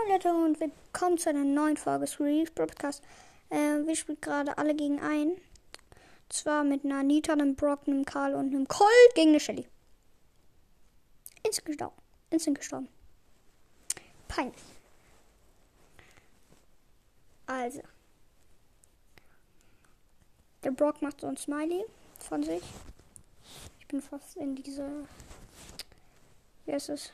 Moin Leute und willkommen zu einer neuen Folge des Release Podcast. Äh, wir spielen gerade alle gegen einen. Zwar mit einer Anita, einem Brock, einem Karl und einem Colt gegen eine Shelly. Instant gestorben. Instant gestorben. Peinlich. Also. Der Brock macht so ein Smiley von sich. Ich bin fast in diese. Wie heißt es?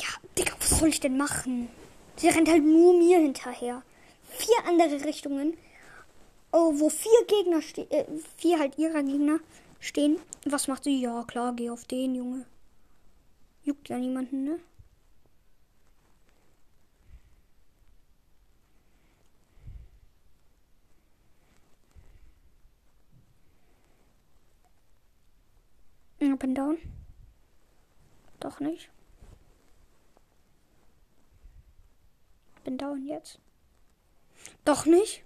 Ja, Digga, was soll ich denn machen? Sie rennt halt nur mir hinterher. Vier andere Richtungen, oh, wo vier Gegner stehen, äh, vier halt ihrer Gegner stehen. Was macht sie? Ja, klar, geh auf den, Junge. Juckt ja niemanden, ne? Up and down. Doch nicht. Bin down jetzt. Doch nicht.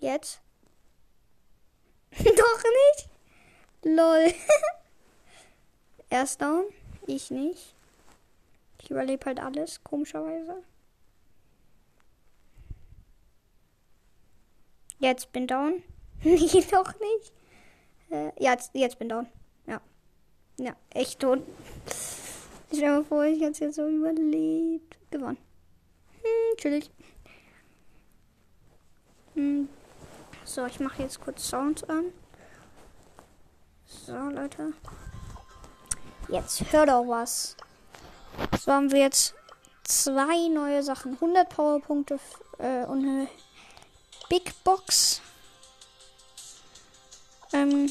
Jetzt. Doch nicht. Lol. er ist down. Ich nicht. Ich überlebe halt alles, komischerweise. Jetzt bin down. nee, doch nicht. Äh, jetzt, jetzt bin down. Ja. Ja, echt tot. Stell dir mal vor, ich hätte jetzt so überlebt. Gewonnen. Hm, chillig. Hm. So, ich mache jetzt kurz Sounds an. So, Leute. Jetzt hört doch was. So haben wir jetzt zwei neue Sachen. 100 Powerpunkte äh, und eine Big Box. Ähm,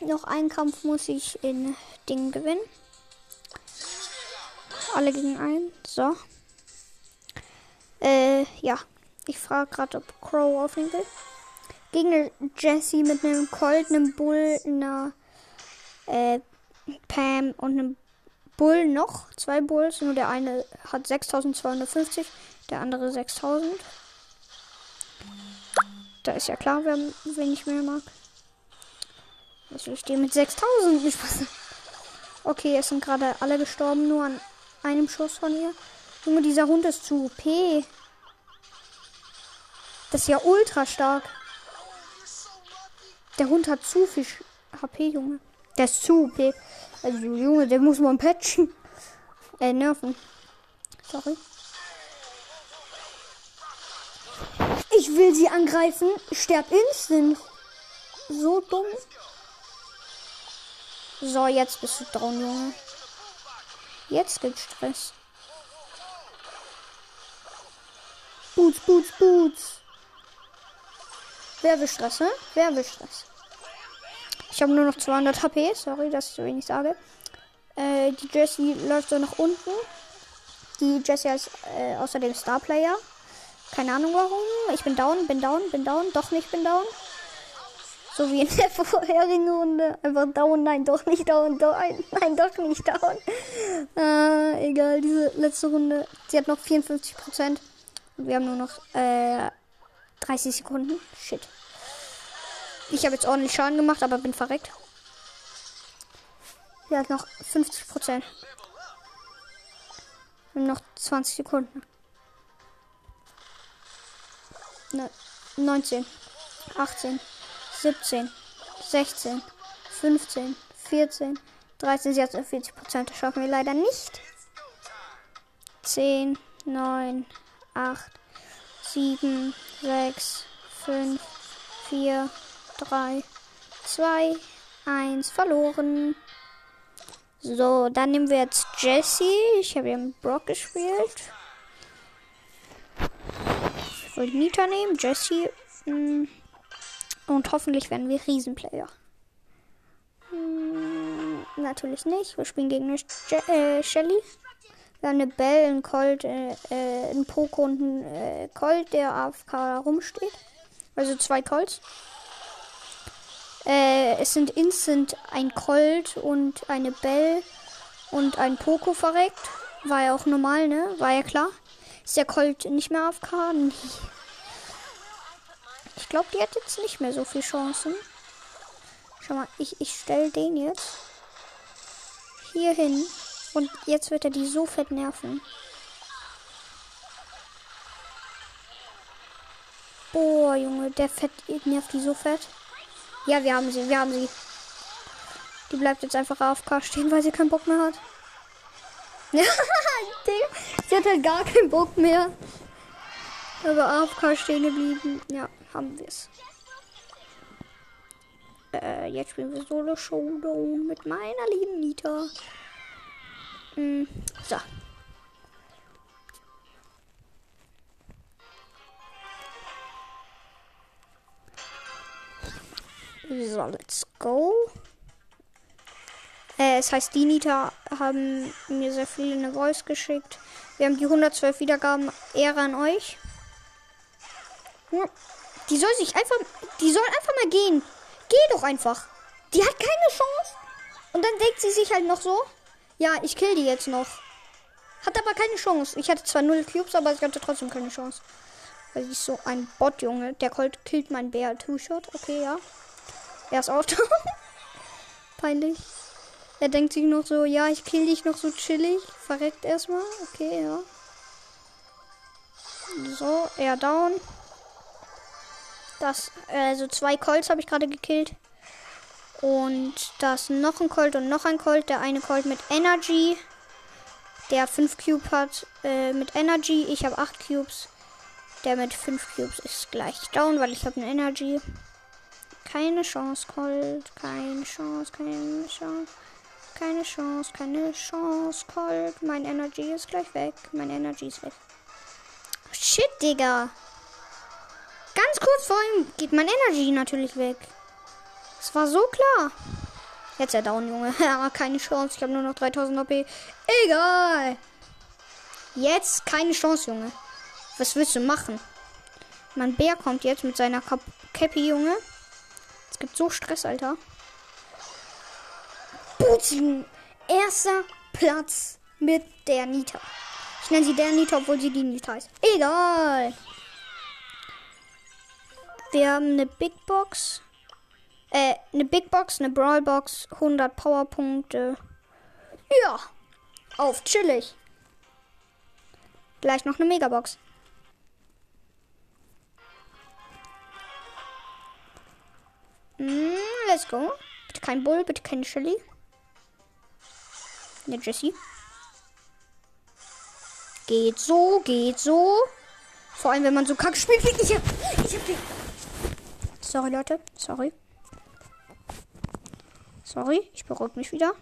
noch einen Kampf muss ich in Ding gewinnen. Alle gegen einen. So. Äh, ja. Ich frage gerade, ob Crow aufnehmen will. Gegen Jesse mit einem Colt, einem Bull, einer äh, Pam und einem Bull noch. Zwei Bulls. Nur der eine hat 6250, der andere 6000. Da ist ja klar, wer, wen ich mehr mag. Also ich stehe mit 6000. Nicht was. Okay, es sind gerade alle gestorben, nur an einem Schuss von ihr. Junge, dieser Hund ist zu OP. Das ist ja ultra stark. Der Hund hat zu viel HP, Junge. Der ist zu OP. Also, Junge, der muss man patchen. Äh, nerven. Sorry. Ich will sie angreifen. Sterb instant. So dumm. So, jetzt bist du down, Junge. Jetzt gibt's Stress. Boots, Boots, Boots. Wer will Stress, ne? Ich habe nur noch 200 HP. Sorry, dass ich so wenig sage. Äh, die Jessie läuft so nach unten. Die Jessie ist äh, außerdem Starplayer. Keine Ahnung warum. Ich bin down, bin down, bin down. Doch nicht, bin down. So wie in der vorherigen Runde. Einfach down, nein, doch nicht down, down nein, doch nicht down. Äh, egal, diese letzte Runde. Sie hat noch 54 Prozent. Und wir haben nur noch äh, 30 Sekunden. Shit. Ich habe jetzt ordentlich Schaden gemacht, aber bin verreckt. Sie hat noch 50 Prozent. Wir haben noch 20 Sekunden. Ne, 19, 18, 17, 16, 15, 14, 13, sie hat 40 Prozent. Das schaffen wir leider nicht. 10, 9, 8, 7, 6, 5, 4, 3, 2, 1. Verloren. So, dann nehmen wir jetzt Jesse. Ich habe ja mit Brock gespielt. Ich wollte Nita nehmen, Jesse. mm, Und hoffentlich werden wir Riesenplayer. Hm, Natürlich nicht. Wir spielen gegen eine Je äh, Shelly. Wir haben eine Bell, einen Colt, äh, äh, einen Poco und einen äh, Colt, der AFK rumsteht. Also zwei Colts. Äh, es sind instant ein Colt und eine Bell und ein Poco verreckt. War ja auch normal, ne? War ja klar. Ist der Colt nicht mehr AFK? Nee. Ich glaube, die hat jetzt nicht mehr so viel Chancen. Schau mal, ich, ich stelle den jetzt. hier hin. Und jetzt wird er die so fett nerven. Boah, Junge, der fett nervt die so fett. Ja, wir haben sie, wir haben sie. Die bleibt jetzt einfach AFK stehen, weil sie keinen Bock mehr hat. sie hat halt gar keinen Bock mehr. Aber AFK stehen geblieben. Ja, haben wir es. Äh, jetzt spielen wir Solo Showdown mit meiner lieben Nita. Hm, so. So, let's go. Äh, es heißt, die Nita haben mir sehr viele eine Voice geschickt. Wir haben die 112 Wiedergaben. Ehre an euch. Die soll sich einfach. Die soll einfach mal gehen. Geh doch einfach. Die hat keine Chance. Und dann denkt sie sich halt noch so. Ja, ich kill die jetzt noch. Hat aber keine Chance. Ich hatte zwar null Cubes, aber ich hatte trotzdem keine Chance. Weil ist so ein Bot, Junge. Der Colt killt mein Bär Two-Shot. Okay, ja. Er ist out. Peinlich. Er denkt sich noch so, ja, ich kill dich noch so chillig. Verreckt erstmal. Okay, ja. So, er down. Das, also zwei Colts habe ich gerade gekillt. Und das noch ein Colt und noch ein Colt. Der eine Colt mit Energy. Der 5 Cube hat äh, mit Energy. Ich habe 8 Cubes. Der mit 5 Cubes ist gleich down, weil ich habe eine Energy. Keine Chance, Colt. Keine Chance, keine Chance. Keine Chance, keine Chance, Colt. Mein Energy ist gleich weg. Mein Energy ist weg. Shit, Digga. Ganz kurz vor ihm geht mein Energy natürlich weg. Das war so klar. Jetzt er down, Junge. Aber keine Chance. Ich habe nur noch 3000 OP. Egal. Jetzt keine Chance, Junge. Was willst du machen? Mein Bär kommt jetzt mit seiner Cappy, Junge. Es gibt so Stress, Alter. Putin. Erster Platz mit der Nita. Ich nenne sie der Nita, obwohl sie die Nita heißt. Egal. Wir haben eine Big Box. Äh, eine Big Box, eine Brawl Box, 100 Powerpunkte. Ja. Auf, chillig. Gleich noch eine Megabox. Mm, let's go. Bitte kein Bull, bitte keine Shelly. Ne, Jessie. Geht so, geht so. Vor allem, wenn man so kacke spielt wie ich. Ich hab den. Sorry, Leute. Sorry. Sorry, ich beruhige mich wieder.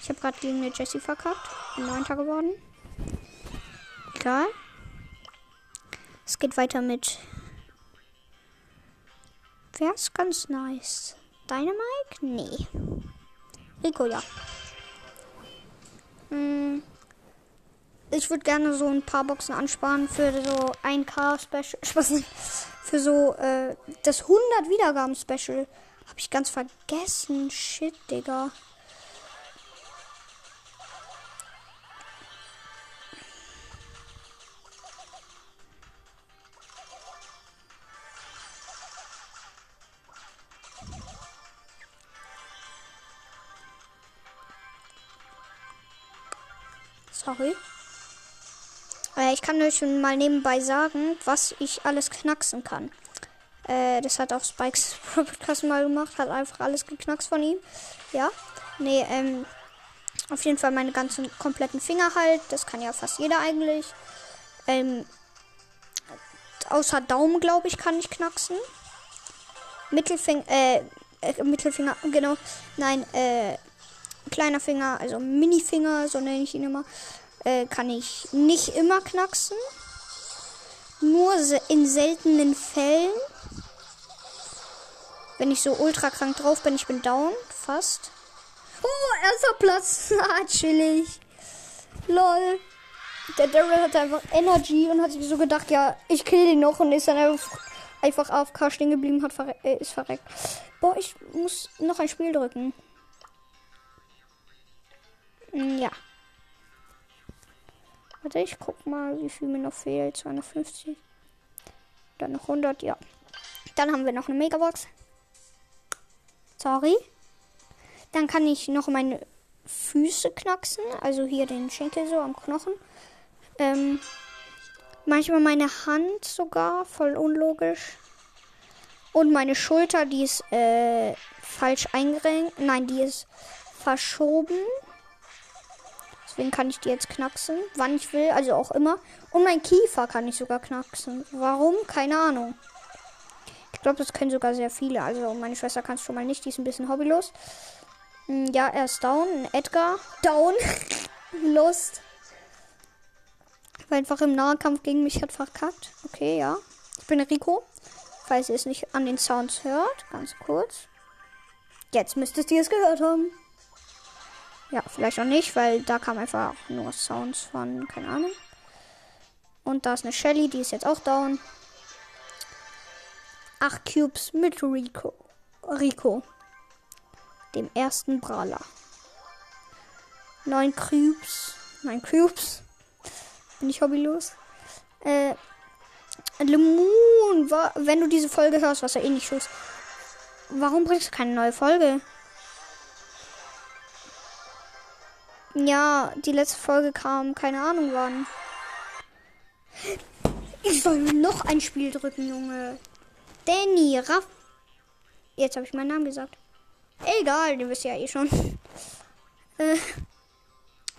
Ich habe gerade gegen eine Jessie verkackt. Bin neunter geworden. Egal. Es geht weiter mit. Wer ist ganz nice? Dynamike? Nee. Rico, ja. Hm. Ich würde gerne so ein paar Boxen ansparen für so ein K-Special. für so äh, das 100 Wiedergaben-Special. Habe ich ganz vergessen. Shit, Digga. Sorry. Äh, ich kann euch schon mal nebenbei sagen, was ich alles knacksen kann. Äh, das hat auch Spikes Podcast mal gemacht, hat einfach alles geknackst von ihm. Ja. Nee, ähm, auf jeden Fall meine ganzen kompletten Finger halt. Das kann ja fast jeder eigentlich. Ähm, außer Daumen, glaube ich, kann ich knacksen. Mittelfinger, äh, äh, Mittelfinger, genau. Nein, äh, kleiner Finger, also Minifinger, so nenne ich ihn immer äh, kann ich nicht immer knacksen. Nur in seltenen Fällen. Wenn ich so ultra krank drauf bin, ich bin down, fast. Oh, erster Platz. ah, chillig. Lol. Der Daryl hat einfach Energy und hat sich so gedacht, ja, ich kill den noch und ist dann einfach, einfach AFK stehen geblieben, hat verre äh, ist verreckt. Boah, ich muss noch ein Spiel drücken. Ja. Warte, ich guck mal, wie viel mir noch fehlt. 250. Dann noch 100, ja. Dann haben wir noch eine Megabox. Sorry. Dann kann ich noch meine Füße knacksen, also hier den Schenkel so am Knochen. Ähm, manchmal meine Hand sogar, voll unlogisch. Und meine Schulter, die ist äh, falsch eingerenkt. Nein, die ist verschoben. Deswegen kann ich die jetzt knacksen, wann ich will, also auch immer. Und mein Kiefer kann ich sogar knacksen. Warum? Keine Ahnung. Ich glaube, das können sogar sehr viele. Also meine Schwester kann es schon mal nicht, die ist ein bisschen hobbylos. Hm, ja, er ist down. Edgar, down. Lust. Einfach im Nahkampf gegen mich hat verkackt. Okay, ja. Ich bin Rico. Falls ihr es nicht an den Sounds hört. Ganz kurz. Jetzt müsstet ihr es gehört haben. Ja, vielleicht auch nicht, weil da kam einfach nur Sounds von, keine Ahnung. Und da ist eine Shelly, die ist jetzt auch down. 8 Cubes mit Rico. Rico. Dem ersten Brawler. 9 Cubes. 9 Cubes. Bin ich hobbylos. Äh, Lemon, wenn du diese Folge hörst, was er eh nicht tust. Warum bringst du keine neue Folge? Ja, die letzte Folge kam, keine Ahnung wann. Ich soll noch ein Spiel drücken, Junge. Danny, Raff. Jetzt habe ich meinen Namen gesagt. Egal, den wisst ihr ja eh schon. äh,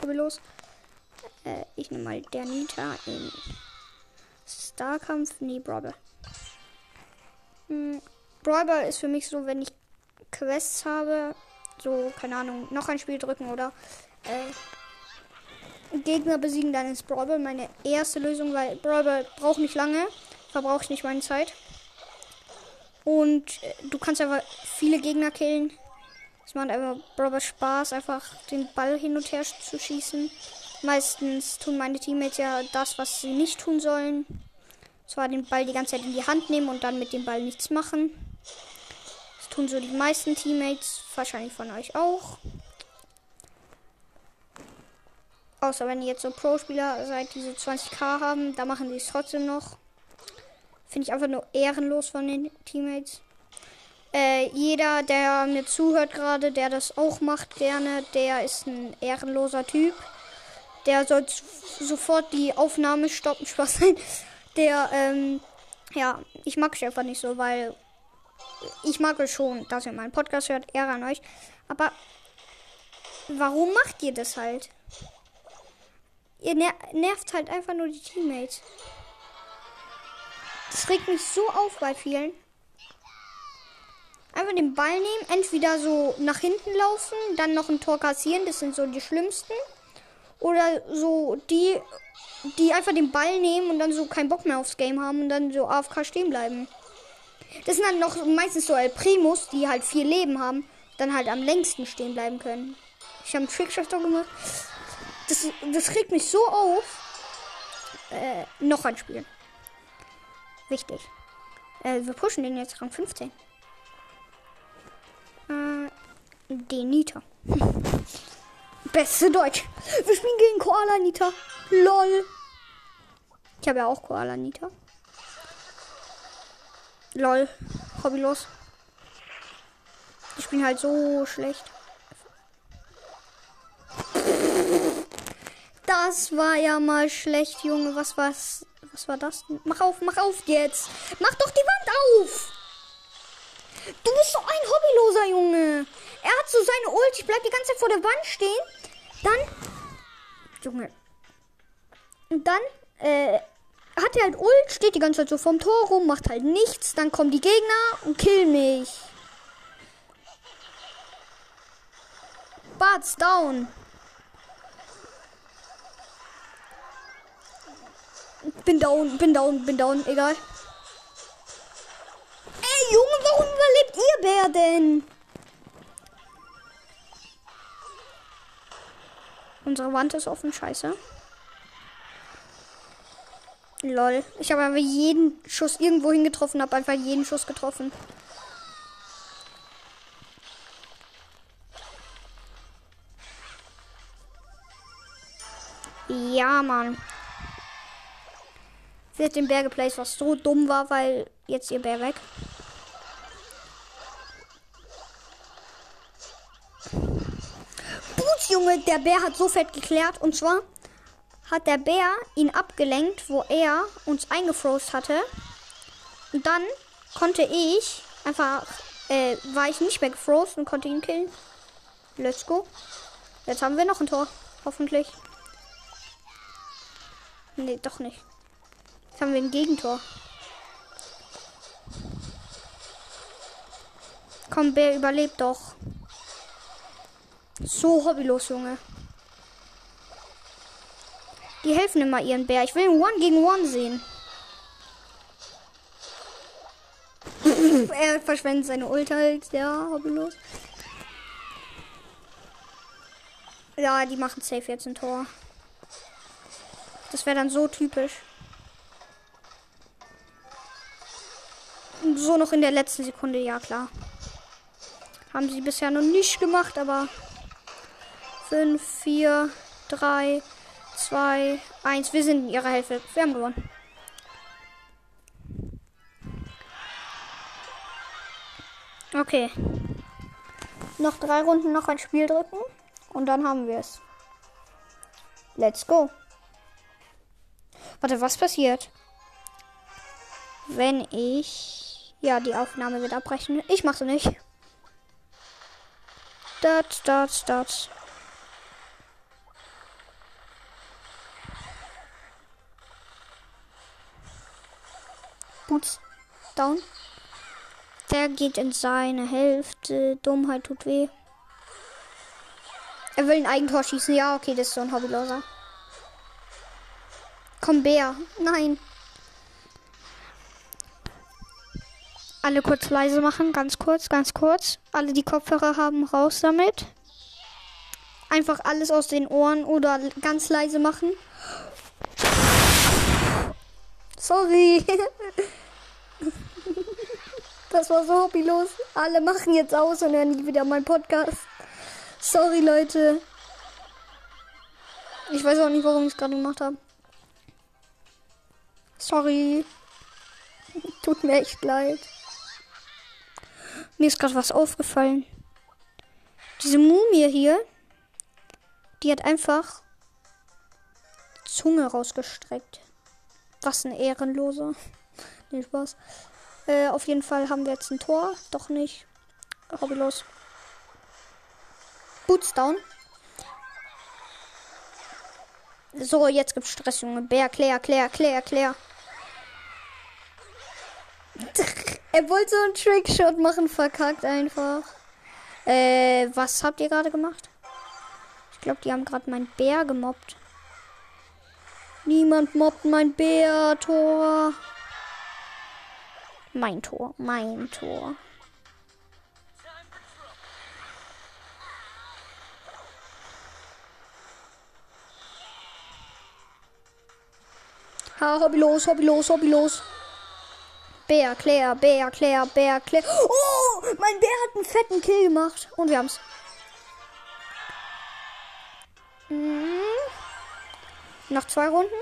los. Äh, ich nehme mal der Nita in Starkampf. Nee, Brawler. Hm, Brawler ist für mich so, wenn ich Quests habe, so, keine Ahnung, noch ein Spiel drücken oder äh, Gegner besiegen, dann ist Brawl meine erste Lösung, weil Brawl braucht nicht lange, verbrauche ich nicht meine Zeit. Und äh, du kannst einfach viele Gegner killen. Es macht einfach Brawl Spaß, einfach den Ball hin und her zu schießen. Meistens tun meine Teammates ja das, was sie nicht tun sollen. Zwar den Ball die ganze Zeit in die Hand nehmen und dann mit dem Ball nichts machen. Das tun so die meisten Teammates, wahrscheinlich von euch auch. Außer wenn ihr jetzt so Pro-Spieler seid, die so 20k haben, da machen die es trotzdem noch. Finde ich einfach nur ehrenlos von den Teammates. Äh, jeder, der mir zuhört gerade, der das auch macht gerne, der ist ein ehrenloser Typ. Der soll sofort die Aufnahme stoppen, Spaß sein. Der, ähm, ja, ich mag es einfach nicht so, weil ich mag es schon, dass ihr meinen Podcast hört, Ehre an euch. Aber warum macht ihr das halt? Ihr ner nervt halt einfach nur die Teammates. Das regt mich so auf bei vielen. Einfach den Ball nehmen, entweder so nach hinten laufen, dann noch ein Tor kassieren, das sind so die schlimmsten. Oder so die, die einfach den Ball nehmen und dann so keinen Bock mehr aufs Game haben und dann so AFK stehen bleiben. Das sind dann noch meistens so El Primus, die halt viel Leben haben, dann halt am längsten stehen bleiben können. Ich habe einen Trickshot gemacht. Das, das regt mich so auf. Äh, noch ein Spiel. Wichtig. Äh, wir pushen den jetzt Rang 15. Äh, den Nita. Beste Deutsch. Wir spielen gegen Koala Nita. Lol. Ich habe ja auch Koala Nita. Lol. Hobbylos. Ich bin halt so schlecht. Das war ja mal schlecht, Junge. Was war's? Was war das denn? Mach auf, mach auf jetzt. Mach doch die Wand auf. Du bist so ein hobbyloser Junge. Er hat so seine Ult. Ich bleib die ganze Zeit vor der Wand stehen. Dann. Junge. Und dann, äh, hat er halt Ult, steht die ganze Zeit so vorm Tor rum, macht halt nichts. Dann kommen die Gegner und killen mich. Bart's down. Bin down, bin down, bin down, egal. Ey, Junge, warum überlebt ihr Bär denn? Unsere Wand ist offen, scheiße. Lol. Ich habe einfach jeden Schuss irgendwo hingetroffen, habe einfach jeden Schuss getroffen. Ja, Mann. Wird den Bär geplaced, was so dumm war, weil jetzt ihr Bär weg. Junge, der Bär hat so fett geklärt. Und zwar hat der Bär ihn abgelenkt, wo er uns eingefrost hatte. Und dann konnte ich einfach, äh, war ich nicht mehr gefrost und konnte ihn killen. Let's go. Jetzt haben wir noch ein Tor. Hoffentlich. Nee, doch nicht. Jetzt haben wir ein Gegentor. Komm, Bär, überlebt doch. So hobbylos, Junge. Die helfen immer ihren Bär. Ich will ein One gegen One sehen. er verschwendet seine Ult halt. Ja, hobbylos. Ja, die machen safe jetzt ein Tor. Das wäre dann so typisch. So noch in der letzten Sekunde, ja klar. Haben sie bisher noch nicht gemacht, aber 5, 4, 3, 2, 1. Wir sind in ihrer Hälfte. Wir haben gewonnen. Okay. Noch drei Runden noch ein Spiel drücken. Und dann haben wir es. Let's go. Warte, was passiert? Wenn ich. Ja, die Aufnahme wird abbrechen. Ich mach's nicht. Start, start, start. Boots down. Der geht in seine Hälfte. Dummheit tut weh. Er will ein Eigentor schießen. Ja, okay, das ist so ein Hobbyloser. Komm, Bär. Nein. Alle kurz leise machen. Ganz kurz, ganz kurz. Alle, die Kopfhörer haben, raus damit. Einfach alles aus den Ohren oder ganz leise machen. Sorry. Das war so hobbylos. Alle machen jetzt aus und hören nie wieder meinen Podcast. Sorry, Leute. Ich weiß auch nicht, warum ich es gerade gemacht habe. Sorry. Tut mir echt leid. Mir ist gerade was aufgefallen. Diese Mumie hier, die hat einfach Zunge rausgestreckt. Was ein Ehrenloser. nee, Spaß. Äh, auf jeden Fall haben wir jetzt ein Tor. Doch nicht. Hobbylos. Boots down. So, jetzt gibt's Stress, Junge. Bär, Claire, Claire, Claire, Claire. Er wollte so einen Trickshot machen, verkackt einfach. Äh, was habt ihr gerade gemacht? Ich glaube, die haben gerade meinen Bär gemobbt. Niemand mobbt mein Bär-Tor. Mein Tor, mein Tor. Ha, hobbylos, hobbylos, hobbylos. Bär, Claire, Bär, Claire, Bär, Claire. Oh, mein Bär hat einen fetten Kill gemacht. Und wir haben's. Mhm. Noch zwei Runden.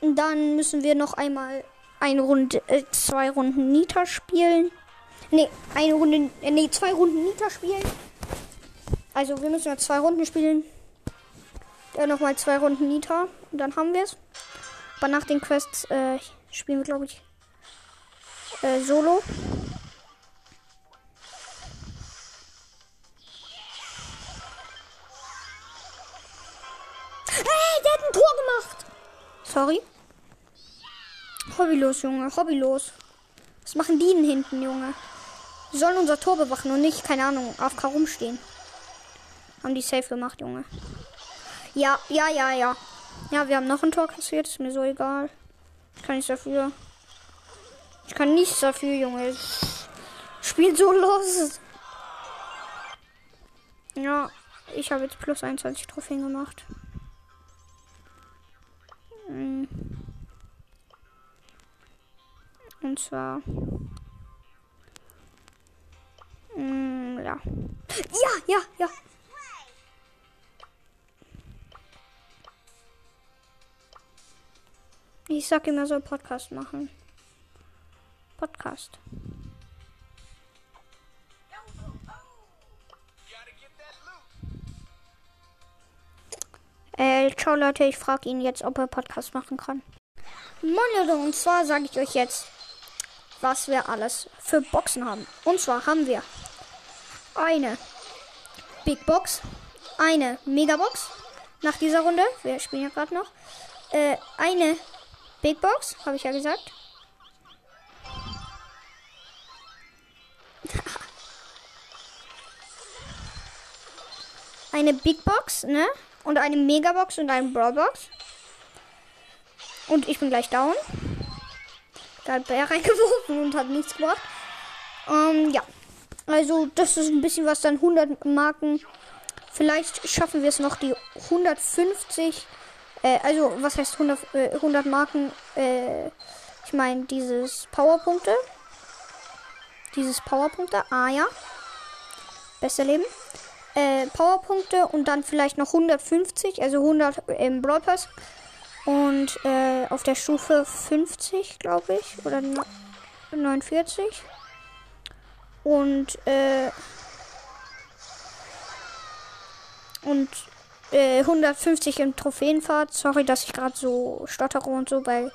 Und dann müssen wir noch einmal eine Runde, äh, zwei Runden Nita spielen. Ne, eine Runde, äh, nee, zwei Runden Nita spielen. Also wir müssen ja zwei Runden spielen. Ja, nochmal zwei Runden Nita. Und dann haben wir es. Aber nach den Quests äh, spielen wir, glaube ich, äh, Solo. Hey, der hat ein Tor gemacht. Sorry. Hobbylos, Junge, hobbylos. Was machen die denn hinten, Junge? Die sollen unser Tor bewachen und nicht, keine Ahnung, auf K rumstehen. Haben die safe gemacht, Junge. Ja, ja, ja, ja. Ja, wir haben noch ein Tor kassiert, ist mir so egal. Ich kann nichts dafür. Ich kann nichts dafür, Junge. Spielt so los. Ja, ich habe jetzt plus 21 Trophäen gemacht. Hm. Und zwar. Mm, ja. Ja, ja, ja. Ich sag ihm, er soll Podcast machen. Podcast. Äh, ciao Leute, ich frage ihn jetzt, ob er Podcast machen kann. Moin Leute, und zwar sage ich euch jetzt, was wir alles für Boxen haben. Und zwar haben wir eine Big Box, eine Mega Box nach dieser Runde, wir spielen ja gerade noch, äh, eine Big Box, habe ich ja gesagt. eine Big Box, ne? Und eine Megabox und eine Brawlbox. Und ich bin gleich down. Da hat Bär reingeworfen und hat nichts gemacht. Ähm, ja. Also, das ist ein bisschen was dann 100 Marken. Vielleicht schaffen wir es noch die 150. Äh, also, was heißt 100, äh, 100 Marken? Äh, ich meine, dieses Powerpunkte. Dieses Powerpunkte. Ah, ja. Besser Leben. Äh, Powerpunkte und dann vielleicht noch 150, also 100 im Brawl Pass. Und äh, auf der Stufe 50, glaube ich, oder 49. Und, äh, und äh, 150 im Trophäenfahrt. Sorry, dass ich gerade so stottere und so, weil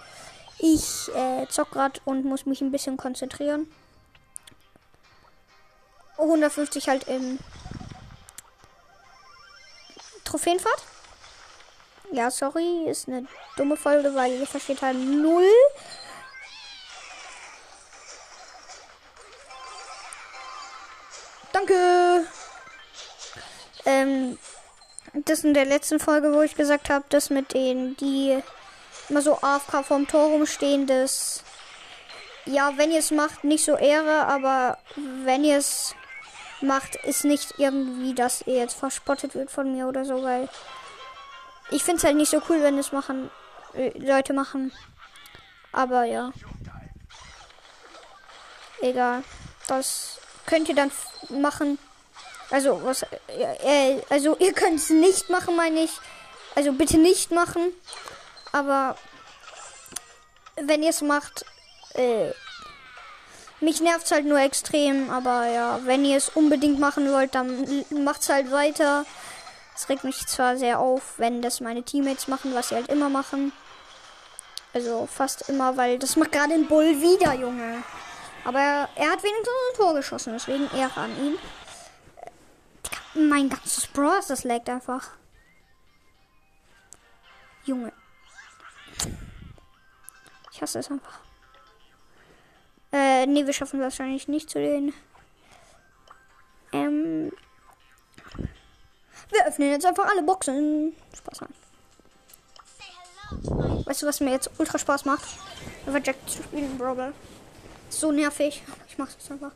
ich äh, zock gerade und muss mich ein bisschen konzentrieren. 150 halt im Trophäenfahrt. Ja, sorry, ist eine dumme Folge, weil ihr versteht halt null. Danke. Ähm, das in der letzten Folge, wo ich gesagt habe, dass mit denen, die immer so AFK vorm Tor rumstehen, das ja, wenn ihr es macht, nicht so Ehre, aber wenn ihr es macht, ist nicht irgendwie, dass ihr jetzt verspottet wird von mir oder so, weil ich finde es halt nicht so cool, wenn es machen äh, Leute machen. Aber ja. Egal. Das könnt ihr dann machen. Also, was. Äh, also, ihr könnt es nicht machen, meine ich. Also, bitte nicht machen. Aber. Wenn ihr es macht. Äh, mich nervt halt nur extrem. Aber ja, wenn ihr es unbedingt machen wollt, dann macht's halt weiter. Es regt mich zwar sehr auf, wenn das meine Teammates machen, was sie halt immer machen. Also fast immer, weil das macht gerade ein Bull wieder, Junge. Aber er, er hat wenigstens ein Tor geschossen, deswegen Ehre an ihn. Mein ganzes Bros, das laggt einfach. Junge. Ich hasse es einfach. Äh, nee, wir schaffen wahrscheinlich nicht zu den. Ähm, wir öffnen jetzt einfach alle Boxen. Spaß an. Weißt du, was mir jetzt ultra Spaß macht? Einfach Jack zu spielen, Brawl. So nervig. Ich mach's jetzt einfach.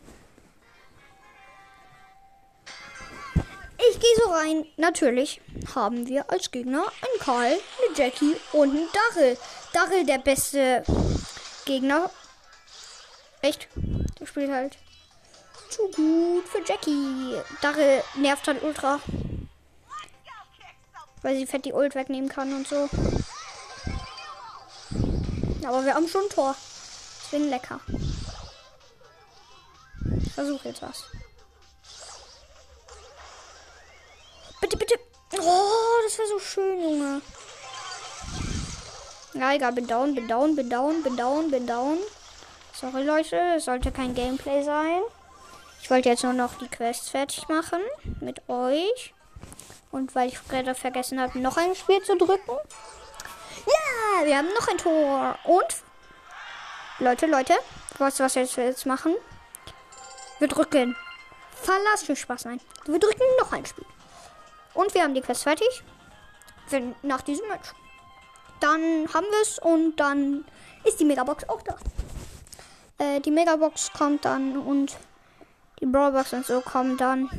Gehe so rein. Natürlich haben wir als Gegner einen Karl, eine Jackie und einen Darrell. Darrell der beste Gegner. Echt? Der spielt halt zu gut für Jackie. Darrell nervt halt ultra weil sie fett die Ult wegnehmen kann und so. Aber wir haben schon ein Tor. Deswegen lecker. Versuche jetzt was. Bitte, bitte. Oh, das wäre so schön, Junge. Ja, egal, bin down, bin down, bin down, bin down, bin down. Sorry, Leute, es sollte kein Gameplay sein. Ich wollte jetzt nur noch die Quests fertig machen mit euch. Und weil ich gerade vergessen habe, noch ein Spiel zu drücken. Ja, wir haben noch ein Tor. Und, Leute, Leute, du, was wir jetzt machen? Wir drücken. Verlass für Spaß nein. Wir drücken noch ein Spiel. Und wir haben die Quest fertig. Wenn, nach diesem Match. Dann haben wir es und dann ist die Megabox auch da. Äh, die Megabox kommt dann und die Brawlbox und so kommen dann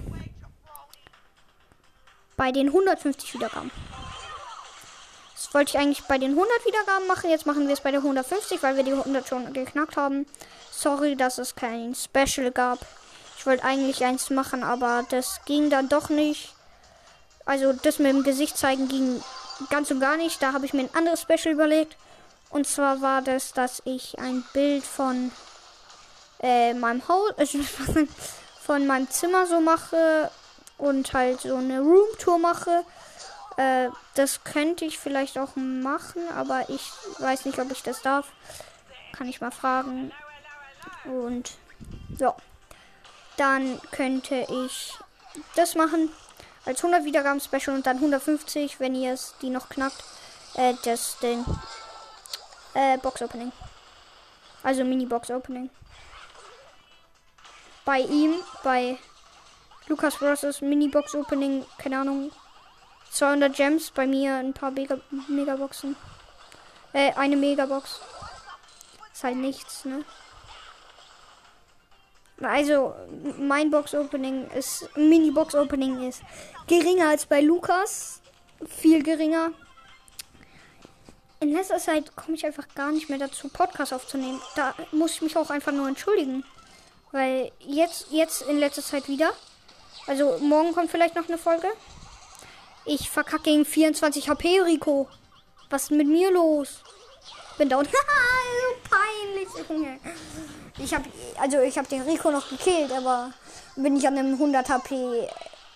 bei den 150 Wiedergaben. Das wollte ich eigentlich bei den 100 Wiedergaben machen. Jetzt machen wir es bei den 150, weil wir die 100 schon geknackt haben. Sorry, dass es kein Special gab. Ich wollte eigentlich eins machen, aber das ging dann doch nicht. Also das mit dem Gesicht zeigen ging ganz und gar nicht. Da habe ich mir ein anderes Special überlegt. Und zwar war das, dass ich ein Bild von äh, meinem Haus, also von meinem Zimmer so mache und halt so eine Roomtour mache. Äh, das könnte ich vielleicht auch machen, aber ich weiß nicht, ob ich das darf. Kann ich mal fragen. Und ja, dann könnte ich das machen als 100 Wiedergaben Special und dann 150, wenn ihr es die noch knackt, äh, das Ding. Äh, Box Opening. Also Mini Box Opening. Bei ihm, bei Lukas Bros. Mini Box Opening, keine Ahnung, 200 Gems, bei mir ein paar Mega Megaboxen. Äh, eine Megabox. Ist halt nichts, ne? Also, mein Box Opening ist, Mini Box Opening ist geringer als bei Lukas. Viel geringer. In letzter Zeit komme ich einfach gar nicht mehr dazu, Podcast aufzunehmen. Da muss ich mich auch einfach nur entschuldigen. Weil jetzt, jetzt in letzter Zeit wieder. Also morgen kommt vielleicht noch eine Folge. Ich verkacke gegen 24 HP, Rico. Was ist mit mir los? Bin down. so peinlich, Junge. Ich habe also ich habe den Rico noch gekillt, aber bin ich an einem 100 HP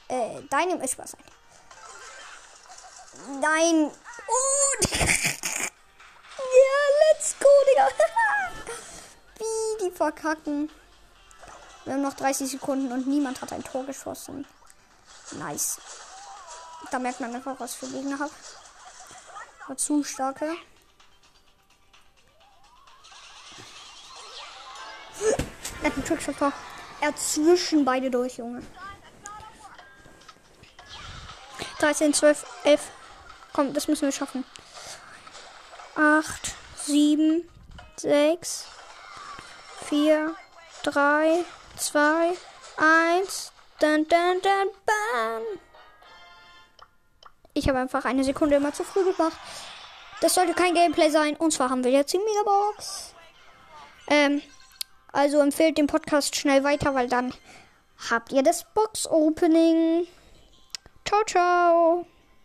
äh, deinem ist was. Nein. Oh, ja, let's go, Digga. Wie die verkacken. Wir haben noch 30 Sekunden und niemand hat ein Tor geschossen. Nice. Da merkt man einfach, was für Gegner habe. Zu starke. Er hat einen Trickshot. Er zwischen beide durch, Junge. 13, 12, 11. Komm, das müssen wir schaffen. 8, 7, 6, 4, 3, 2, 1. Dun, dun, dun, bam. Ich habe einfach eine Sekunde immer zu früh gemacht. Das sollte kein Gameplay sein. Und zwar haben wir jetzt die Megabox. Ähm, also empfehlt den Podcast schnell weiter, weil dann habt ihr das Box-Opening. Ciao, ciao.